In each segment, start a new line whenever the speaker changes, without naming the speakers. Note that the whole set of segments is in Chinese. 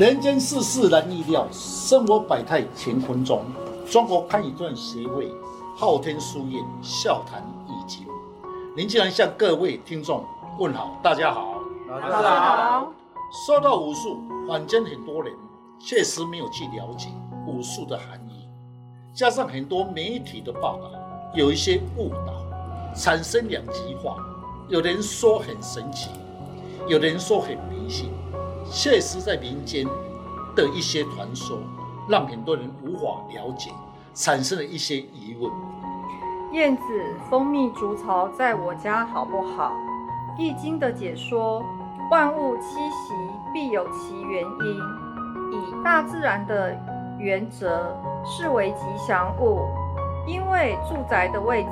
人间世事难预料，生活百态乾坤中。中国堪舆传协会昊天书院笑谈易经，林竟然向各位听众问好，大家好，
大家好。
说到武术，坊间很多人确实没有去了解武术的含义，加上很多媒体的报道有一些误导，产生两极化。有人说很神奇，有人说很迷信。确实，在民间的一些传说，让很多人无法了解，产生了一些疑问。
燕子蜂蜜竹巢在我家好不好？易经的解说：万物栖息必有其原因，以大自然的原则视为吉祥物，因为住宅的位置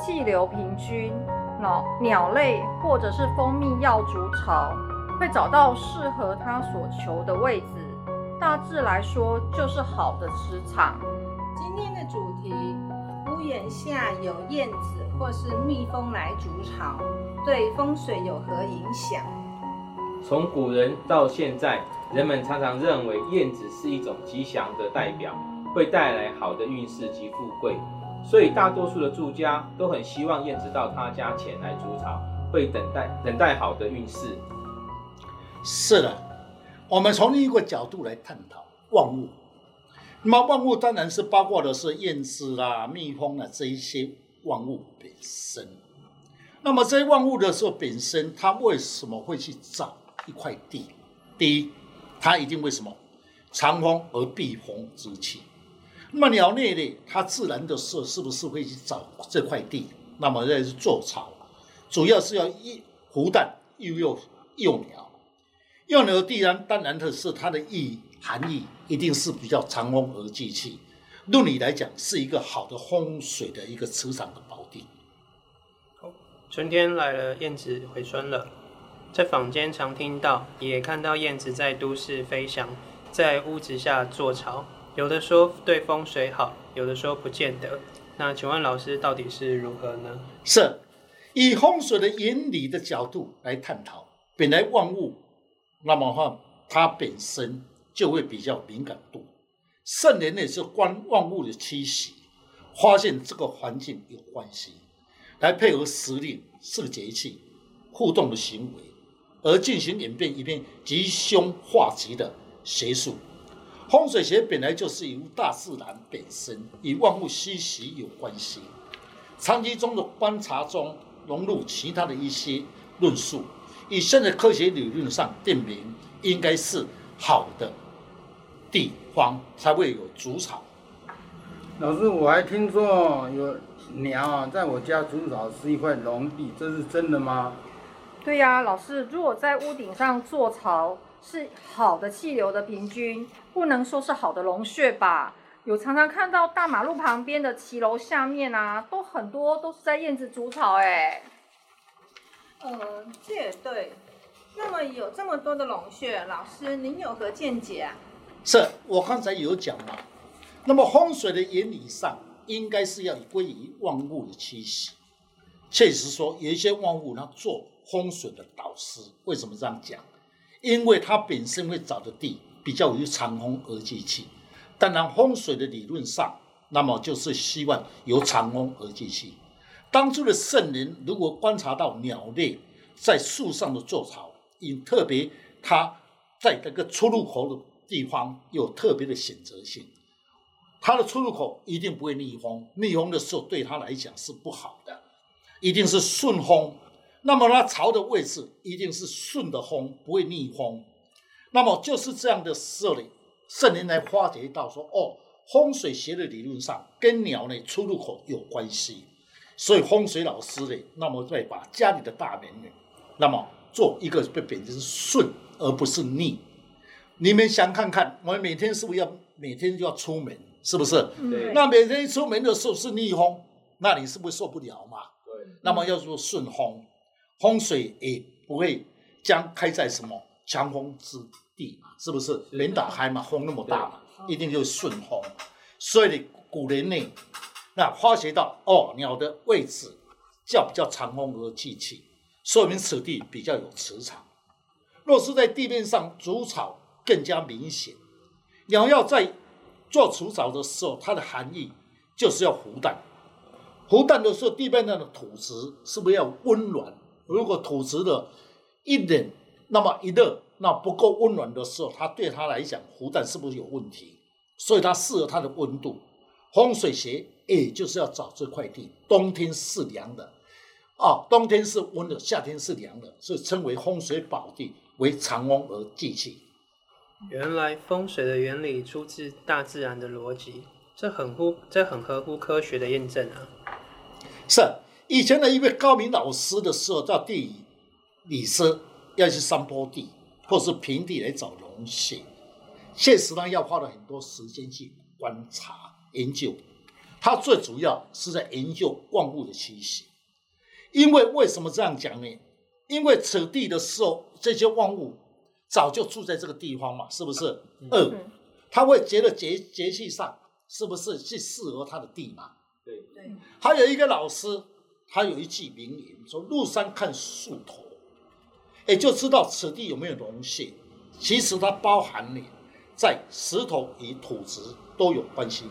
气流平均，鸟鸟类或者是蜂蜜要筑巢。会找到适合他所求的位置，大致来说就是好的磁场。
今天的主题：屋檐下有燕子或是蜜蜂来筑巢，对风水有何影响？
从古人到现在，人们常常认为燕子是一种吉祥的代表，会带来好的运势及富贵，所以大多数的住家都很希望燕子到他家前来筑巢，会等待等待好的运势。
是的，我们从另一个角度来探讨万物。那么万物当然是包括的是燕子啦、蜜蜂啦这一些万物本身。那么这些万物的时候本身，它为什么会去找一块地？第一，它一定为什么藏风而避风之气。那么鸟类呢，它自然的时候是不是会去找这块地？那么这是做巢，主要是要一孵蛋又幼幼鸟。用牛地然当然的是它的意含义，一定是比较藏风而聚气。论理来讲，是一个好的风水的一个磁场的宝地。
春天来了，燕子回春了。在坊间常听到，也看到燕子在都市飞翔，在屋子下筑巢。有的说对风水好，有的说不见得。那请问老师到底是如何呢？
是以风水的原理的角度来探讨，本来万物。那么话，它本身就会比较敏感度。圣人呢是观万物的气息，发现这个环境有关系，来配合时令、四节气互动的行为，而进行演变一片吉凶化吉的学术。风水学本来就是由大自然本身与万物气息有关系，长期中的观察中融入其他的一些论述。以现在科学理论上定明，应该是好的地方才会有筑巢。
老师，我还听说有鸟啊，在我家筑巢是一块龙地，这是真的吗？
对呀，老师，如果在屋顶上做巢是好的气流的平均，不能说是好的龙穴吧？有常常看到大马路旁边的骑楼下面啊，都很多都是在燕子筑巢哎。
呃，这也对。那么有这么多的龙穴，老师您有何见解啊？
是我刚才有讲嘛。那么风水的原理上，应该是要归于万物的气息。确实说，有一些万物它做风水的导师，为什么这样讲？因为它本身会找的地比较于藏风而聚气。当然，风水的理论上，那么就是希望由长风而聚气。当初的圣人如果观察到鸟类在树上的筑巢，因特别它在这个出入口的地方有特别的选择性，它的出入口一定不会逆风，逆风的时候对它来讲是不好的，一定是顺风。那么它巢的位置一定是顺的风，不会逆风。那么就是这样的时候呢，圣人来发觉到说，哦，风水学的理论上跟鸟类出入口有关系。所以风水老师呢，那么再把家里的大门呢，那么做一个被贬成顺，而不是逆。你们想看看，我们每天是不是要每天就要出门，是不是？
对。
那每天一出门的时候是逆风，那你是不是受不了嘛？
对。
那么要做顺风，风水也不会将开在什么强风之地嘛，是不是？门打开嘛，风那么大嘛，一定就是顺风。所以古人呢。那发觉到哦，鸟的位置较比较长风而聚气，说明此地比较有磁场。若是在地面上筑巢，更加明显。鸟要在做除草的时候，它的含义就是要孵蛋。孵蛋的时候，地面上的土质是不是要温暖？如果土质的一冷，那么一热，那不够温暖的时候，它对它来讲孵蛋是不是有问题？所以它适合它的温度。风水学也就是要找这块地，冬天是凉的，哦，冬天是温的，夏天是凉的，所以称为风水宝地，为藏翁而济气。
原来风水的原理出自大自然的逻辑，这很乎这很合乎科学的验证啊。
是以前的一位高明老师的时候，到地理师要去山坡地或是平地来找龙穴，确实呢要花了很多时间去观察研究。他最主要是在研究万物的气息，因为为什么这样讲呢？因为此地的时候，这些万物早就住在这个地方嘛，是不是？二、嗯，他会觉得节节气上是不是去适合他的地嘛？
对对，
还有一个老师，他有一句名言说：“入山看树头，也就知道此地有没有龙穴。其实它包含了在石头与土质都有关系，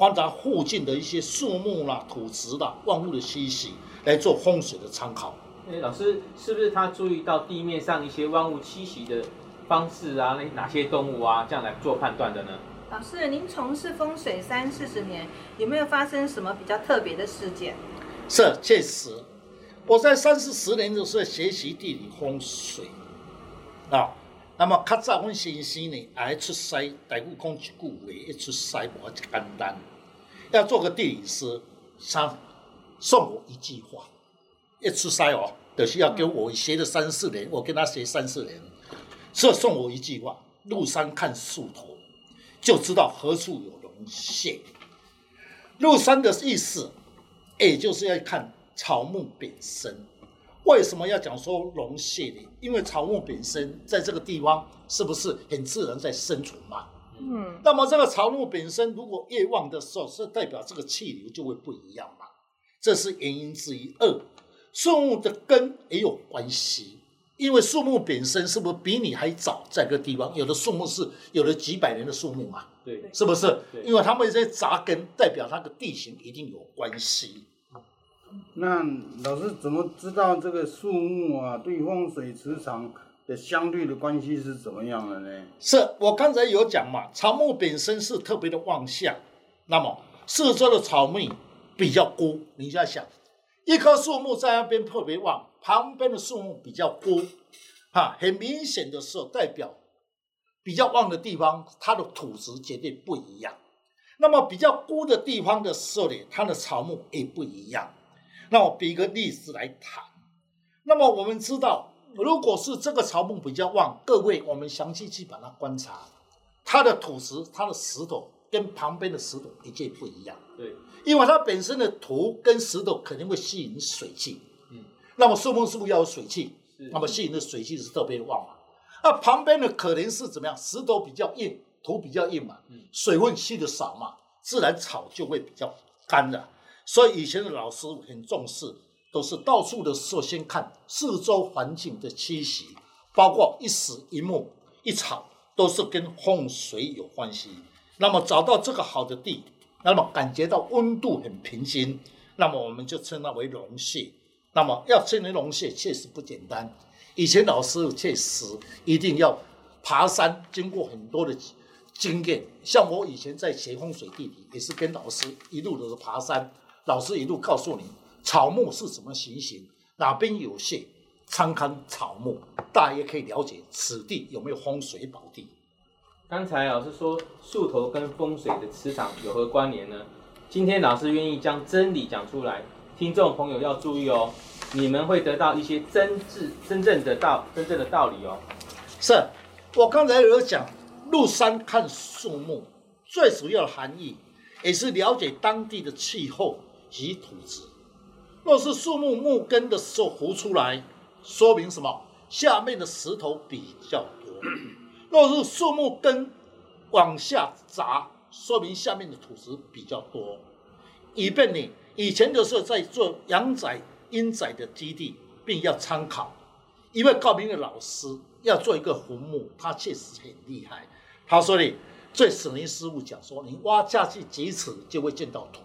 观察附近的一些树木啦、土质啦、万物的栖息来做风水的参考。”
哎，老师是不是他注意到地面上一些万物栖息的方式啊？那哪些动物啊，这样来做判断的呢？
老师，您从事风水三四十年，有没有发生什么比较特别的事件？
是，确实，我在三四十年的时候学习地理风水啊。那么，较早我先生呢，爱出师，大夫讲一句话，一出师无简单。要做个地理师，他送我一句话，一出师哦，就是要给我学了三四年，我跟他学三四年，所以送我一句话：入山看树头。就知道何处有龙穴。入山的意思，也就是要看草木本身。为什么要讲说龙穴呢？因为草木本身在这个地方是不是很自然在生存嘛？嗯。那么这个草木本身如果越旺的时候，是代表这个气流就会不一样嘛？这是原因之一。二，树木的根也有关系。因为树木本身是不是比你还早在这个地方？有的树木是有了几百年的树木嘛？对，是不是？因为他们这些扎根，代表它的地形一定有关系。
那老师怎么知道这个树木啊对风水磁场的相对的关系是怎么样的呢？
是我刚才有讲嘛，草木本身是特别的旺相，那么四周的草木比较孤，你就要想。一棵树木在那边特别旺，旁边的树木比较孤，哈，很明显的时候代表比较旺的地方，它的土质绝对不一样。那么比较孤的地方的时候呢，它的草木也不一样。那我比一个例子来谈。那么我们知道，如果是这个草木比较旺，各位我们详细去把它观察，它的土石、它的石头跟旁边的石头一定不一样。
对。
因为它本身的土跟石头肯定会吸引水气，嗯，那么树木是不是要有水气？那么吸引的水气是特别旺嘛？那旁边的可能是怎么样？石头比较硬，土比较硬嘛，水分吸的少嘛，自然草就会比较干的。所以以前的老师很重视，都是到处的时候先看四周环境的气息，包括一石一木一草，都是跟风水有关系。那么找到这个好的地。那么感觉到温度很平均，那么我们就称它为龙穴。那么要称为龙穴，确实不简单。以前老师确实一定要爬山，经过很多的经验。像我以前在学风水地理，也是跟老师一路都是爬山，老师一路告诉你草木是什么行形，哪边有穴，参看草木，大约可以了解此地有没有风水宝地。
刚才老师说树头跟风水的磁场有何关联呢？今天老师愿意将真理讲出来，听众朋友要注意哦，你们会得到一些真挚、真正的道、真正的道理哦。
是，我刚才有讲，入山看树木，最主要的含义也是了解当地的气候及土质。若是树木木根的时候浮出来，说明什么？下面的石头比较多。若是树木根往下砸，说明下面的土石比较多，以便你以前的时候在做阳宅阴宅的基地，并要参考。因为高明的老师要做一个坟墓，他确实很厉害。他说你最省林师傅讲说，你挖下去几尺就会见到土，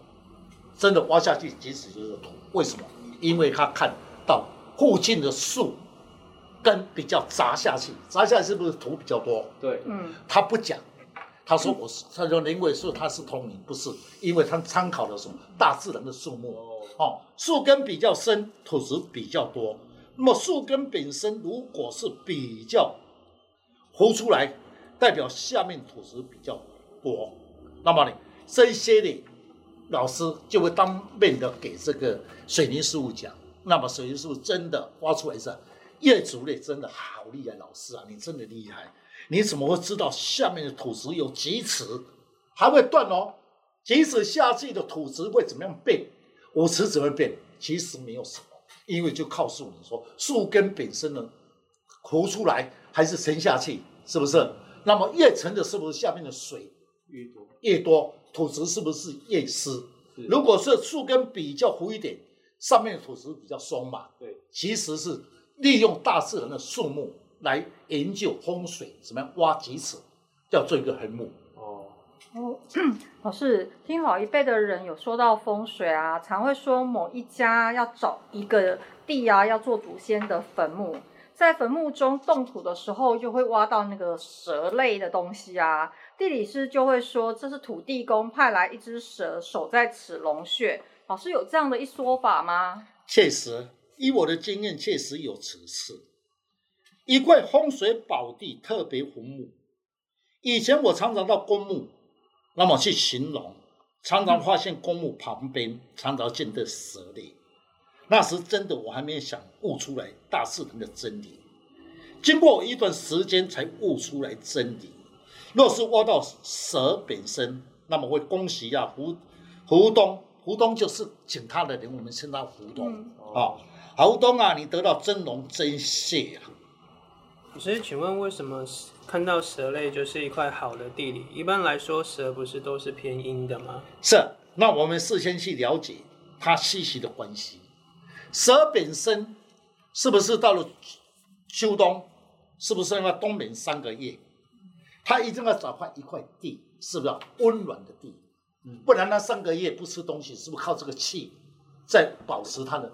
真的挖下去即使就是土。为什么？因为他看到附近的树根比较砸下去，砸下去是不是土比较多？
对，
嗯，
他不讲，他说我是，他说林伟树他是通灵，不是，因为他参考了什么大自然的树木哦，树根比较深，土质比较多。那么树根本身如果是比较浮出来，代表下面土质比较多，那么呢，这些的老师就会当面的给这个水泥师傅讲。那么水泥师傅真的挖出来是业主类，真的好厉害，老师啊，你真的厉害，你怎么会知道下面的土质有几尺还会断哦？几尺下去的土质会怎么样变？五尺怎么变？其实没有什么。因为就告诉你说，树根本身呢，浮出来还是沉下去，是不是？那么越沉的是不是下面的水越多？越多，土质是不是越湿？如果是树根比较糊一点，上面的土质比较松嘛？对，其实是利用大自然的树木来研究风水，怎么样挖几尺，要做一个坟墓。
哦，老师，听老一辈的人有说到风水啊，常会说某一家要找一个地啊，要做祖先的坟墓，在坟墓中动土的时候，就会挖到那个蛇类的东西啊。地理师就会说，这是土地公派来一只蛇守在此龙穴。老师有这样的一说法吗？
确实，以我的经验，确实有此事。一块风水宝地，特别坟墓。以前我常常到公墓。那么去形容，常常发现公墓旁边常常见的蛇类，那时真的我还没有想悟出来大自然的真理，经过一段时间才悟出来真理。若是挖到蛇本身，那么会恭喜呀，胡胡东，胡东就是请他的人，我们称他胡东啊，胡东啊，你得到真龙真蟹啊。
所以，请问为什么？看到蛇类就是一块好的地理。一般来说，蛇不是都是偏阴的吗？
是。那我们事先去了解它息息的关系。蛇本身是不是到了秋冬，是不是要冬眠三个月？它一定要找块一块地，是不是温暖的地？不然他三个月不吃东西，是不是靠这个气在保持他的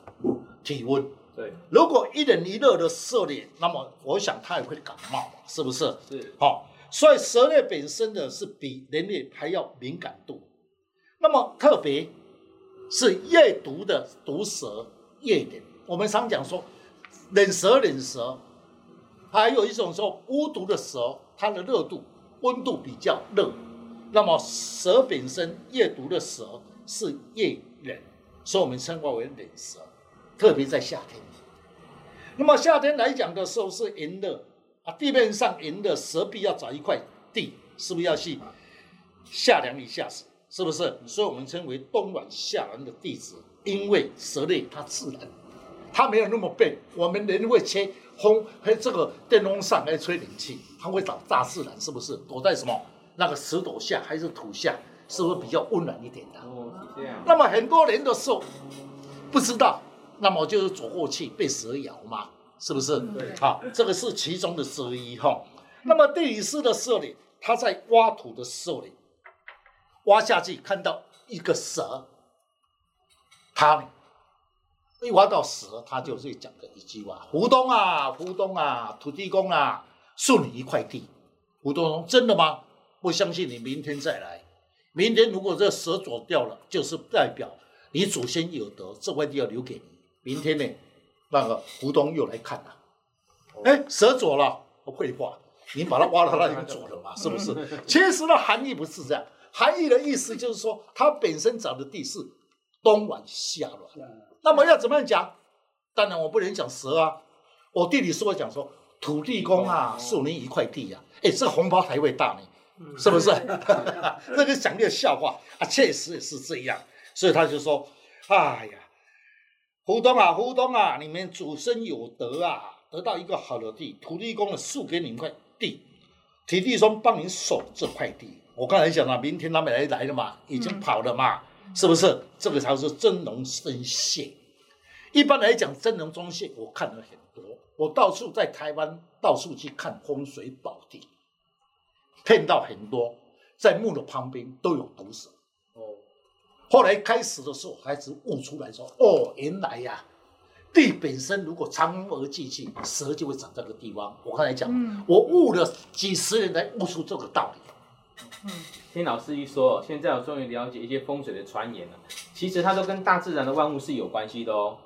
体温？对，如果一冷一热的狩猎，那么我想他也会感冒，是不是？是，好，所以蛇类本身的是比人类还要敏感度。那么特别是越毒的毒蛇越冷。我们常讲说冷蛇冷蛇，还有一种说无毒的蛇，它的热度温度比较热。那么蛇本身越毒的蛇是越冷，所以我们称它为冷蛇。特别在夏天，那么夏天来讲的时候是炎热啊，地面上炎热，蛇必要找一块地，是不是要去夏凉一下子？是不是？所以我们称为冬暖夏凉的地址，因为蛇类它自然，它没有那么笨。我们人会切风，还这个电风扇来吹冷气，它会找大自然，是不是？躲在什么那个石头下还是土下，是不是比较温暖一点的？哦，这样。那么很多人的时候不知道。那么就是走过去被蛇咬嘛，是不是？对，好，这个是其中的之一哈。那么地理师的时候呢，他在挖土的时候呢，挖下去看到一个蛇，他一挖到蛇，他就是讲的一句话：胡东啊，胡东啊，土地公啊，送你一块地。胡东说：真的吗？不相信你明天再来。明天如果这蛇走掉了，就是代表你祖先有德，这块地要留给你。明天呢，那个胡东又来看了，哎，蛇走了，不废话，你把它挖到那里走了嘛，是不是？其实的含义不是这样，含义的意思就是说，它本身找的地是冬暖夏暖。那么要怎么样讲？当然我不能讲蛇啊，我地理师会讲说，土地公啊，送你一块地呀，哎，这个红包才会大呢，是不是？这个讲个笑话啊，确实也是这样，所以他就说，哎呀。胡东啊，胡东啊，你们祖孙有德啊，得到一个好的地，土地公的赐给你们块地，土地公帮你守这块地。我刚才讲了，明天他们来来了嘛，已经跑了嘛，嗯、是不是？这个才是真龙生谢。一般来讲，真龙生谢我看了很多，我到处在台湾到处去看风水宝地，看到很多在墓的旁边都有毒蛇。哦，后来开始的时候，孩子悟出来说：“哦，原来呀、啊，地本身如果长而寂静，蛇就会长在这个地方。”我刚才讲，嗯、我悟了几十年才悟出这个道理。
嗯，听老师一说，现在我终于了解一些风水的传言了。其实它都跟大自然的万物是有关系的哦。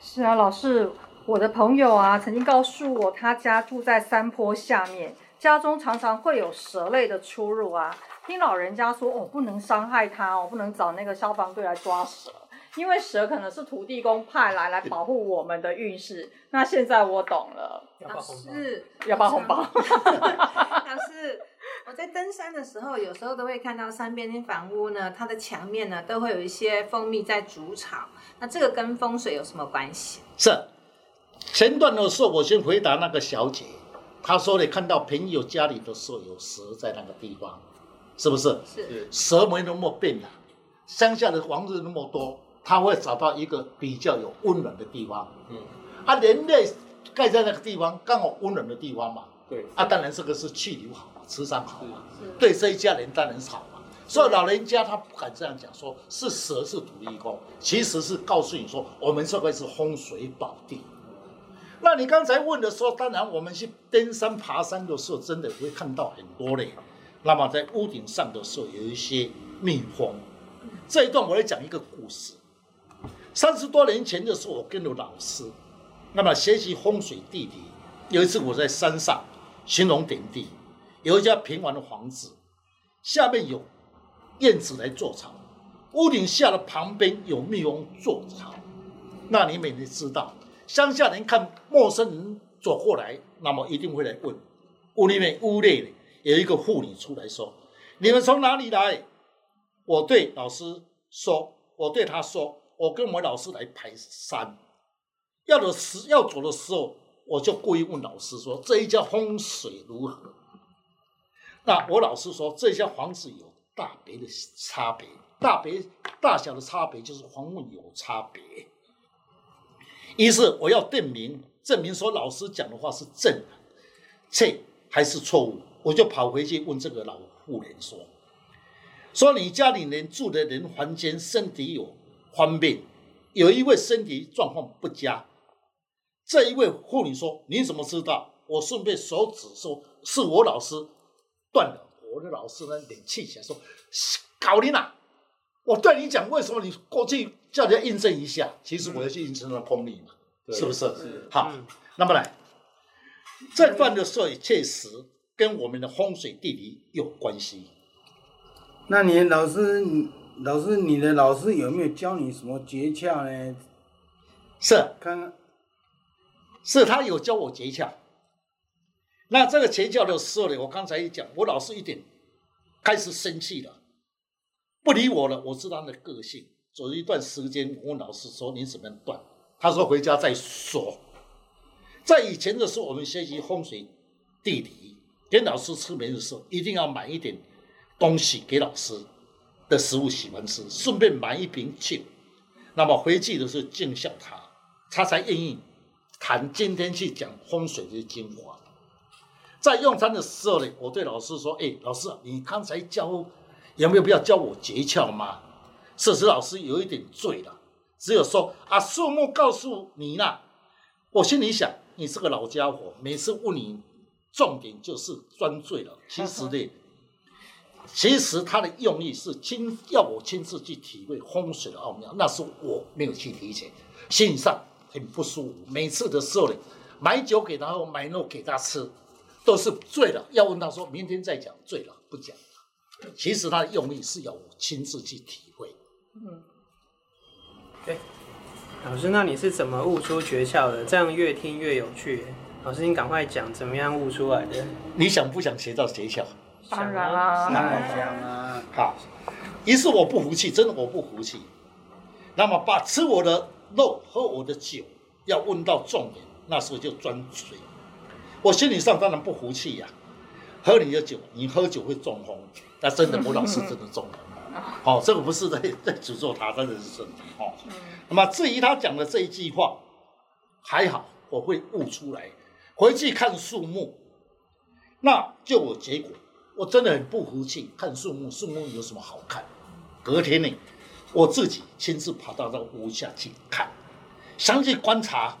是啊，老师。我的朋友啊，曾经告诉我，他家住在山坡下面，家中常常会有蛇类的出入啊。听老人家说，哦，不能伤害它哦，不能找那个消防队来抓蛇，因为蛇可能是土地公派来来保护我们的运势。那现在我懂了，
老师
要包红包。老
师，我在登山的时候，有时候都会看到山边的房屋呢，它的墙面呢都会有一些蜂蜜在筑巢。那这个跟风水有什么关系？
是。前段的时候，我先回答那个小姐，她说你看到朋友家里的时候有蛇在那个地方，是不是？
是。
蛇没那么笨啊，乡下的房子那么多，他会找到一个比较有温暖的地方。嗯。啊，人类盖在那个地方，刚好温暖的地方嘛。对。啊，当然这个是气流好嘛，磁场好嘛。对这一家人当然是好嘛。所以老人家他不敢这样讲，说是蛇是土地公，其实是告诉你说，我们这块是风水宝地。那你刚才问的时候，当然我们去登山爬山的时候，真的会看到很多嘞。那么在屋顶上的时候，有一些蜜蜂。这一段我来讲一个故事。三十多年前的时候，我跟着老师，那么学习风水地理。有一次我在山上寻龙点地，有一家平房的房子，下面有燕子来筑巢，屋顶下的旁边有蜜蜂筑巢。那你们也知道。乡下人看陌生人走过来，那么一定会来问。屋里面屋内有一个妇女出来说：“你们从哪里来？”我对老师说：“我对他说，我跟我老师来排山。要的时要走的时候，我就故意问老师说：这一家风水如何？那我老师说：这些房子有大别的差别，大别大小的差别就是房屋有差别。”于是我要证明，证明说老师讲的话是正的，这还是错误？我就跑回去问这个老妇人说：“说你家里人住的人房间身体有方便，有一位身体状况不佳。”这一位妇女说：“你怎么知道？”我顺便手指说：“是我老师断了。”我的老师呢，脸气起来说：“搞你呐！我对你讲，为什么你过去？”叫人家印证一下，其实我要去印证那功力嘛，嗯、是不是？是好，嗯、那么来，这段的时候也确实跟我们的风水地理有关系。
那你老师，老师，你的老师有没有教你什么诀窍呢？
是，
看看，
是他有教我诀窍。那这个诀窍的时候呢，我刚才一讲，我老师一点开始生气了，不理我了。我知道他的个性。走了一段时间，我老师说：“你怎么样断？”他说：“回家再说。”在以前的时候，我们学习风水地理，给老师出门的时候，一定要买一点东西给老师的食物喜欢吃，顺便买一瓶酒。那么回去的时候敬孝他，他才愿意谈今天去讲风水的精华。在用餐的时候呢，我对老师说：“哎，老师，你刚才教有没有必要教我诀窍吗？”事实老师有一点醉了，只有说啊，树木告诉你啦。我心里想，你这个老家伙，每次问你重点就是装醉了。其实呢，其实他的用意是亲要我亲自去体会风水的奥妙，那是我没有去理解，心理上很不舒服。每次的时候呢，买酒给他喝，买肉给他吃，都是醉了。要问他说明天再讲，醉了不讲。其实他的用意是要我亲自去体会。嗯，
对，老师，那你是怎么悟出诀窍的？这样越听越有趣。老师，你赶快讲，怎么样悟出来的？
你想不想学到诀窍？
当然啦，
当然想啊。
好，于是我不服气，真的我不服气。那么把吃我的肉、喝我的酒，要问到重点，那时候就钻嘴。我心理上当然不服气呀、啊，喝你的酒，你喝酒会中风，那真的，我老师真的中风。好、哦，这个不是在在诅咒他，真的是真的。哦，嗯、那么至于他讲的这一句话，还好我会悟出来，回去看树木，那就有结果。我真的很不服气，看树木，树木有什么好看？隔天呢，我自己亲自跑到那个屋下去看，详细观察。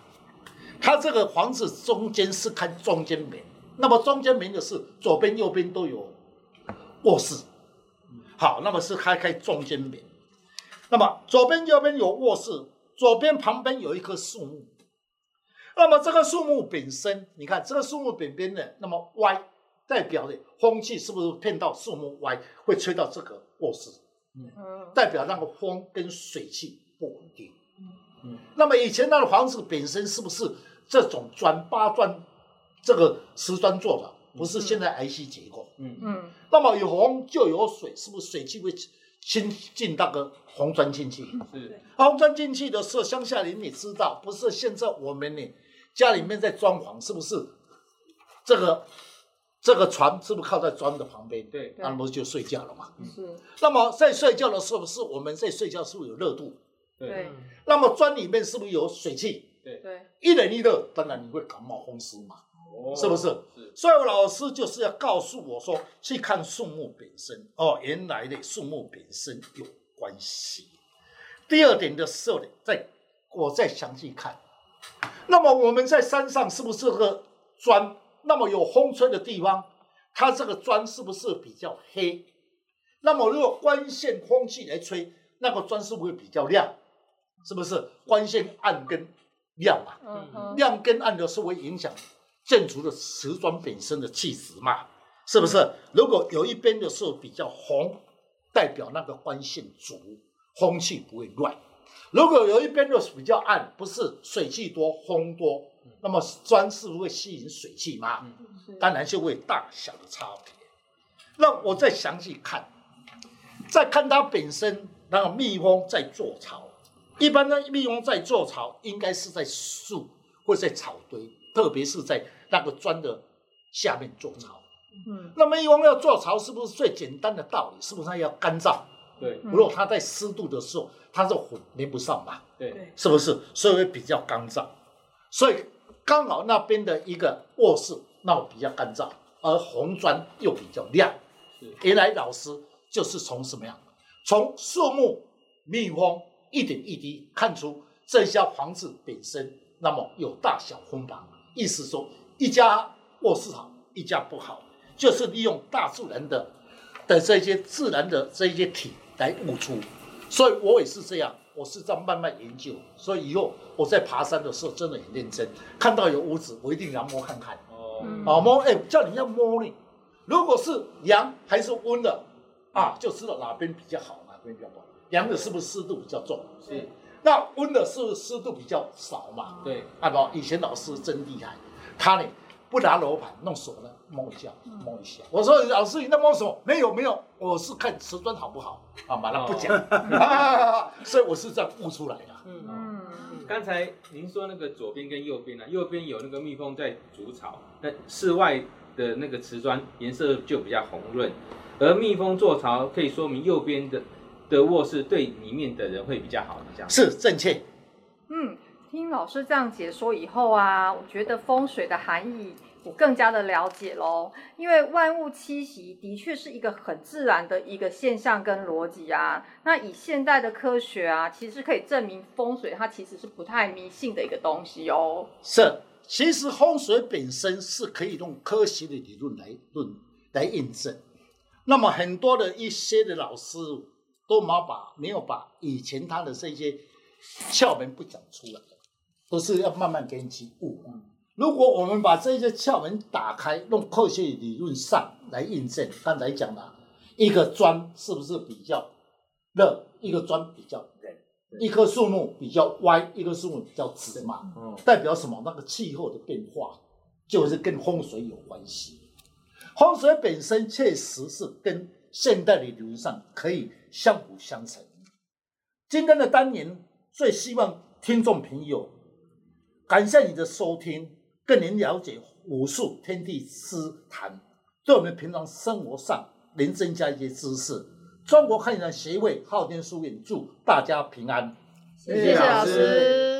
它这个房子中间是看中间门，那么中间门的是左边右边都有卧室。好，那么是开开中间门，那么左边右边有卧室，左边旁边有一棵树木。那么这个树木本身，你看这个树木边边的那么歪。代表的风气是不是骗到树木歪，会吹到这个卧室？嗯，代表那个风跟水气不稳定。嗯，那么以前那个房子本身是不是这种砖八砖这个瓷砖做的？不是现在 IC 结构。嗯嗯。那么有红就有水，是不是水汽会先进那个红砖进去？是。红砖进去的时候，乡下人你知道，不是现在我们呢家里面在装潢，是不是这个？这个床是不是靠在砖的旁边？对，那不就睡觉了嘛。是。那么在睡觉的时候，是我们在睡觉是不是有热度？对。那么砖里面是不是有水汽？对对。一冷一热，当然你会感冒风湿嘛。哦。是不是？是。所以我老师就是要告诉我说，去看树木本身。哦，原来的树木本身有关系。第二点的时候呢，再我再详细看。那么我们在山上是不是个砖？那么有风吹的地方，它这个砖是不是比较黑？那么如果光线空气来吹，那个砖是不是会比较亮？是不是光线暗跟亮嘛？亮跟暗的是会影响建筑的瓷砖本身的气质嘛？是不是？如果有一边的是比较红，代表那个光线足，风气不会乱；如果有一边的是比较暗，不是水气多，风多。那么砖是不是会吸引水汽嘛？当然就会大小的差别。那我再详细看，再看它本身那个蜜蜂在做巢。一般呢蜜蜂在筑巢，应该是在树或者在草堆，特别是在那个砖的下面筑巢。嗯，那蜜蜂要筑巢，是不是最简单的道理？是不是它要干燥？对，如果它在湿度的时候，它是混连不上嘛？对，是不是？所以会比较干燥，所以。刚好那边的一个卧室，那比较干燥，而红砖又比较亮。原来老师就是从什么样？从树木、蜜蜂一点一滴看出这家房子本身，那么有大小分房。意思说，一家卧室好，一家不好，就是利用大自然的的这些自然的这些体来悟出。所以我也是这样。我是在慢慢研究，所以以后我在爬山的时候真的很认真。看到有屋子，我一定要摸看看。哦，啊摸，哎，叫你要摸呢。如果是阳还是温的，啊，就知道哪边比较好，哪边比较不好。阳的是不是湿度比较重？是。那温的是不是湿度比较少嘛？对。啊不，以前老师真厉害，他呢不拿楼盘，弄手呢摸一下，摸一下。我说老师，你那摸什么？没有没有，我是看瓷砖好不好。啊，马上不讲。哦 所以我是这样悟出来的。嗯嗯，
刚才您说那个左边跟右边呢、啊？右边有那个蜜蜂在筑巢，那室外的那个瓷砖颜色就比较红润，而蜜蜂筑巢可以说明右边的的卧室对里面的人会比较好，这样
是正确。
嗯，听老师这样解说以后啊，我觉得风水的含义。我更加的了解喽，因为万物栖息的确是一个很自然的一个现象跟逻辑啊。那以现代的科学啊，其实可以证明风水它其实是不太迷信的一个东西哦。
是，其实风水本身是可以用科学的理论来论来印证。那么很多的一些的老师都没把没有把以前他的这些窍门不讲出来，都是要慢慢给你去悟。如果我们把这些窍门打开，用科学理论上来印证，刚才讲了，一个砖是不是比较热，一个砖比较冷，一棵树木比较歪，一棵树木比较直嘛？代表什么？那个气候的变化就是跟风水有关系。风水本身确实是跟现代的理论上可以相辅相成。今天的单元最希望听众朋友感谢你的收听。更能了解武术天地之谈，对我们平常生活上能增加一些知识。中国汉语协会昊天书院祝大家平安，
谢谢老师。